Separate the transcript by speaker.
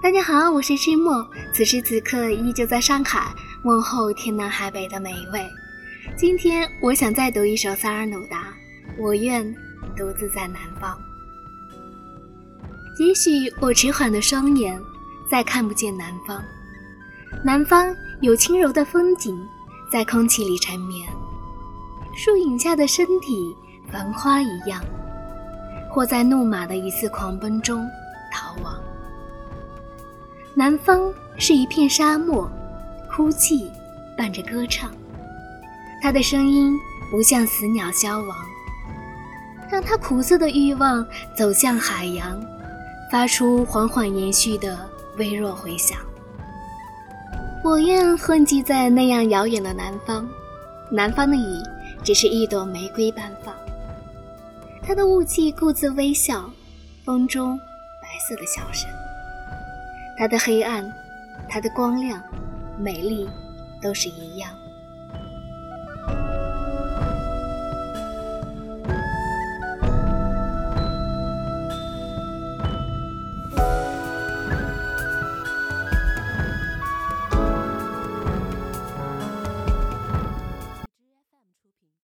Speaker 1: 大家好，我是知墨，此时此刻依旧在上海，问候天南海北的每一位。今天我想再读一首萨尔努达，我愿独自在南方。也许我迟缓的双眼再看不见南方，南方有轻柔的风景在空气里缠绵，树影下的身体繁花一样，或在怒马的一次狂奔中逃亡。南方是一片沙漠，哭泣伴着歌唱。他的声音不像死鸟消亡，让他苦涩的欲望走向海洋，发出缓缓延续的微弱回响。我愿混迹在那样遥远的南方，南方的雨只是一朵玫瑰般放。他的雾气故自微笑，风中白色的笑声。它的黑暗，它的光亮，美丽，都是一样。